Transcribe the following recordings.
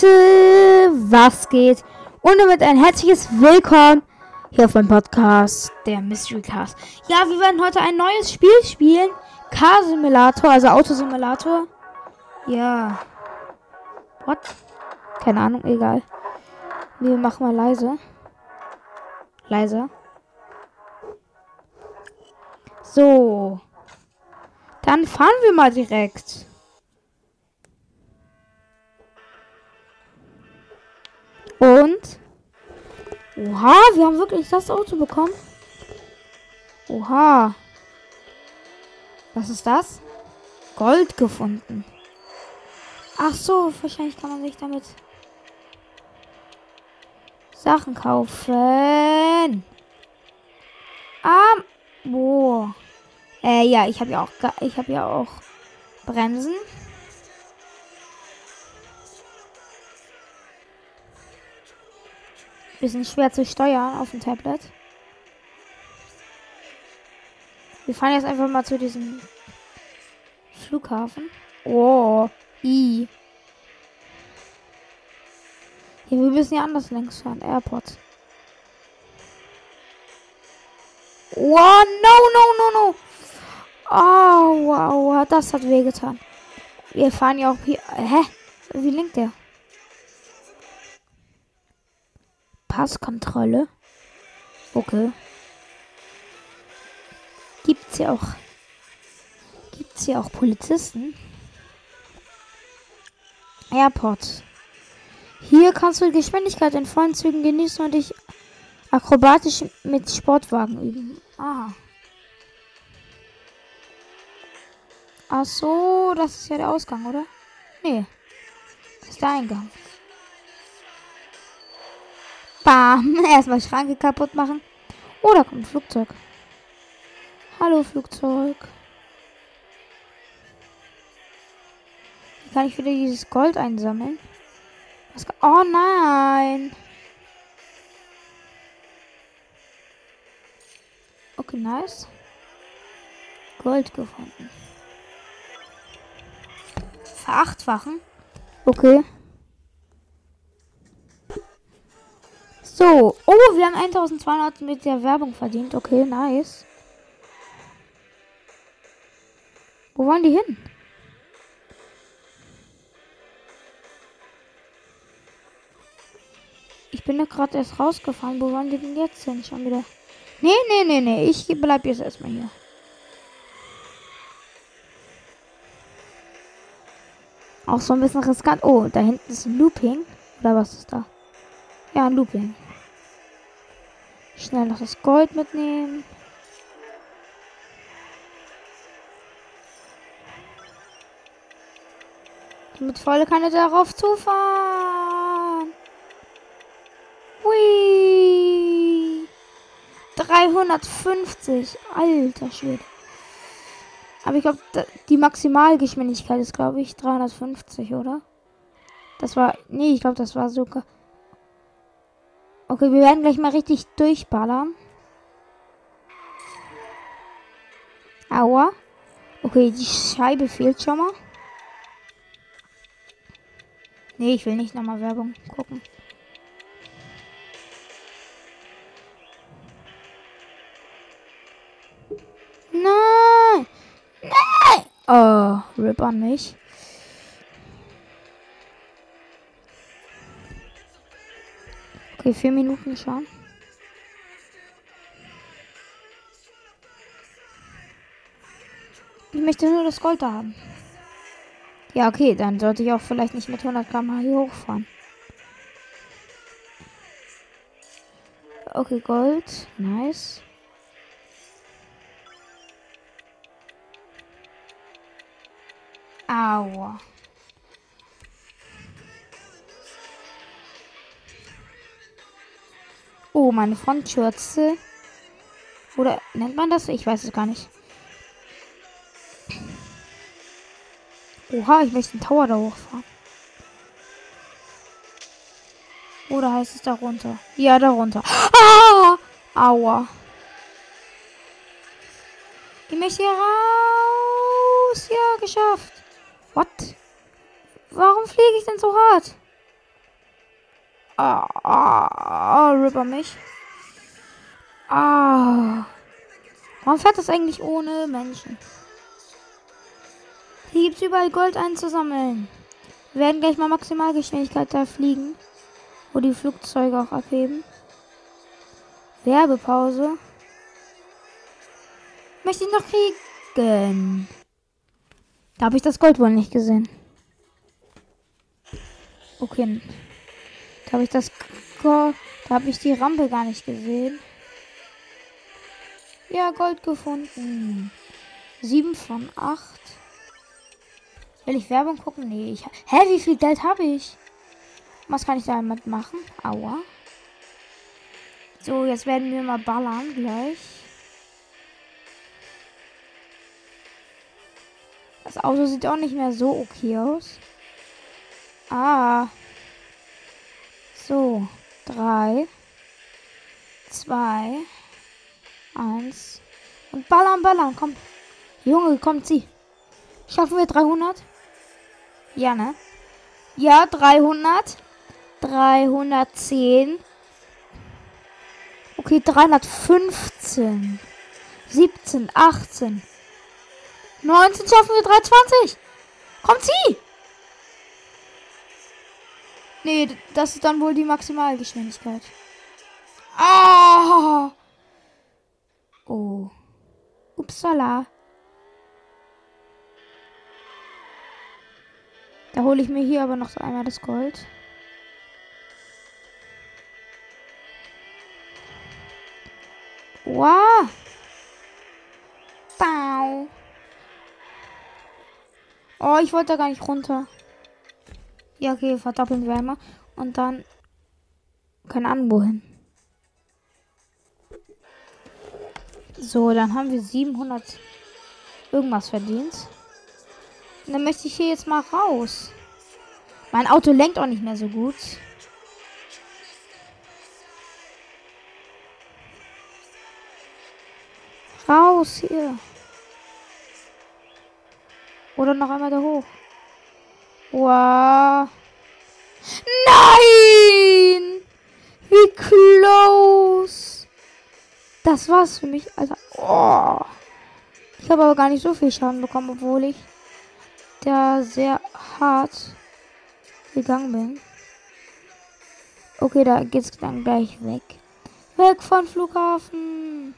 Leute, was geht? Und damit ein herzliches Willkommen hier auf meinem Podcast, der Mystery Cast. Ja, wir werden heute ein neues Spiel spielen. Car Simulator, also Autosimulator. Ja. What? Keine Ahnung, egal. Wir machen mal leise. Leiser. So. Dann fahren wir mal direkt. Oha, wir haben wirklich das Auto bekommen. Oha. Was ist das? Gold gefunden. Ach so, wahrscheinlich kann man sich damit Sachen kaufen. Ah, boah. Äh, ja, ich habe ja auch, ich habe ja auch Bremsen. Bisschen schwer zu steuern auf dem Tablet. Wir fahren jetzt einfach mal zu diesem Flughafen. Oh, i. Ja, wir müssen ja anders längs fahren. Airport. Oh, no, no, no, no. Oh, wow, das hat wehgetan. Wir fahren ja auch hier. Hä? Wie linkt der? Passkontrolle. Okay. Gibt's ja auch. Gibt's ja auch Polizisten. Airport. Hier kannst du Geschwindigkeit in vollen Zügen genießen und dich akrobatisch mit Sportwagen üben. Ah. Ach so, das ist ja der Ausgang, oder? Nee. Das ist der Eingang. Bam. Erstmal Schranke kaputt machen. Oh, da kommt ein Flugzeug. Hallo, Flugzeug. Wie kann ich wieder dieses Gold einsammeln? Oh nein. Okay, nice. Gold gefunden. Verachtfachen. Okay. So. Oh, wir haben 1200 mit der Werbung verdient. Okay, nice. Wo wollen die hin? Ich bin ja gerade erst rausgefahren. Wo wollen die denn jetzt hin? Schon wieder. Nee, nee, nee, nee. Ich bleib jetzt erstmal hier. Auch so ein bisschen riskant. Oh, da hinten ist ein Looping. Oder was ist da? Ja, ein Looping. Schnell noch das Gold mitnehmen. Mit volle Kanne darauf zufahren. Hui. 350. Alter Schwede. Aber ich glaube, die Maximalgeschwindigkeit ist, glaube ich, 350, oder? Das war. Nee, ich glaube, das war sogar. Okay, wir werden gleich mal richtig durchballern. Aua. Okay, die Scheibe fehlt schon mal. Nee, ich will nicht nochmal Werbung gucken. Nein! Nein! Oh, rip an mich. Okay, vier Minuten schon. Ich möchte nur das Gold da haben. Ja, okay, dann sollte ich auch vielleicht nicht mit 100 Gramm hier hochfahren. Okay, Gold. Nice. Aua. Oh, meine Frontschürze. Oder nennt man das? Ich weiß es gar nicht. Oha, ich möchte den Tower da hochfahren. Oder heißt es da runter? Ja, da runter. Ah! Aua. Ich möchte hier raus. Ja, geschafft. What? Warum fliege ich denn so hart? Ah, ah, Ripper mich. Ah. Warum fährt das eigentlich ohne Menschen? Hier gibt es überall Gold einzusammeln. Wir werden gleich mal Maximalgeschwindigkeit da fliegen. Wo die Flugzeuge auch abheben. Werbepause. Möchte ich noch kriegen? Da habe ich das Gold wohl nicht gesehen. Okay. Da habe ich das. Da habe ich die Rampe gar nicht gesehen. Ja, Gold gefunden. 7 von 8. Will ich Werbung gucken? Nee. Ich, hä, wie viel Geld habe ich? Was kann ich damit machen? Aua. So, jetzt werden wir mal ballern gleich. Das Auto sieht auch nicht mehr so okay aus. Ah. So. Drei. Zwei. Eins. Und ballern, ballern. Komm. Junge, kommt sie. Schaffen wir 300? Ja, ne? Ja, 300. 310. Okay, 315. 17, 18. 19 schaffen wir 320. Kommt sie! Nee, das ist dann wohl die Maximalgeschwindigkeit. Ah! Oh. Upsala. Da hole ich mir hier aber noch einmal das Gold. Wow. Bau. Oh, ich wollte da gar nicht runter. Ja, okay, verdoppeln wir einmal. Und dann. Keine Ahnung, wohin. So, dann haben wir 700 irgendwas verdient. Und dann möchte ich hier jetzt mal raus. Mein Auto lenkt auch nicht mehr so gut. Raus hier. Oder noch einmal da hoch. Wow. Nein! Wie close. Das war's für mich, Alter. Oh. Ich habe aber gar nicht so viel Schaden bekommen, obwohl ich da sehr hart gegangen bin. Okay, da geht's dann gleich weg. Weg von Flughafen.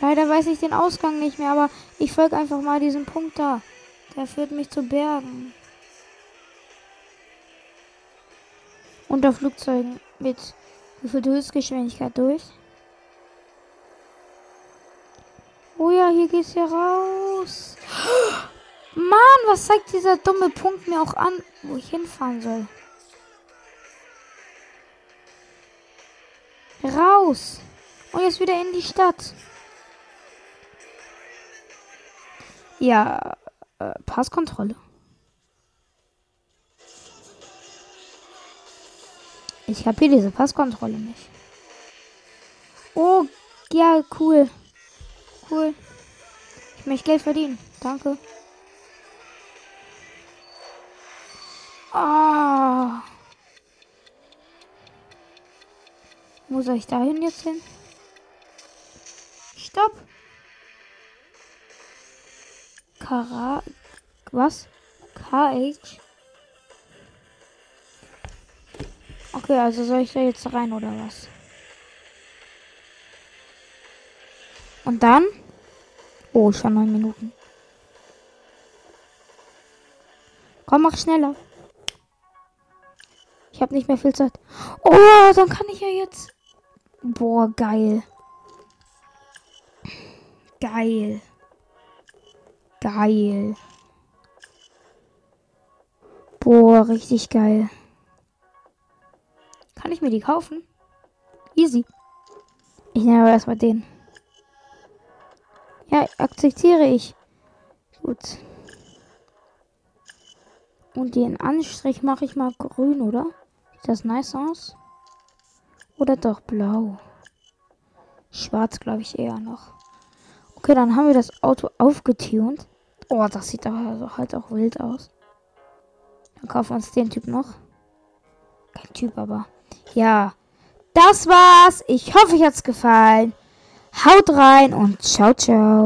Leider weiß ich den Ausgang nicht mehr, aber ich folge einfach mal diesem Punkt da. Der führt mich zu Bergen. Unter Flugzeugen mit wie viel Höchstgeschwindigkeit durch. Oh ja, hier geht's ja raus. Mann, was zeigt dieser dumme Punkt mir auch an, wo ich hinfahren soll? Raus. Und jetzt wieder in die Stadt. Ja, äh, Passkontrolle. Ich habe hier diese Passkontrolle nicht. Oh, ja, cool. Cool. Ich möchte Geld verdienen. Danke. Ah. Wo soll ich dahin jetzt hin? Stopp. Kara. Was? KH? Okay, also soll ich da jetzt rein oder was? Und dann? Oh, schon neun Minuten. Komm, mach schneller. Ich habe nicht mehr viel Zeit. Oh, dann kann ich ja jetzt. Boah, geil. Geil. Geil. Boah, richtig geil. Kann ich mir die kaufen? Easy. Ich nehme aber erstmal den. Ja, akzeptiere ich. Gut. Und den Anstrich mache ich mal grün, oder? Sieht das nice aus? Oder doch blau? Schwarz, glaube ich, eher noch. Okay, dann haben wir das Auto aufgetunt. Oh, das sieht aber halt auch wild aus. Dann kaufen wir uns den Typ noch. Kein Typ, aber. Ja. Das war's. Ich hoffe, euch hat's gefallen. Haut rein und ciao, ciao.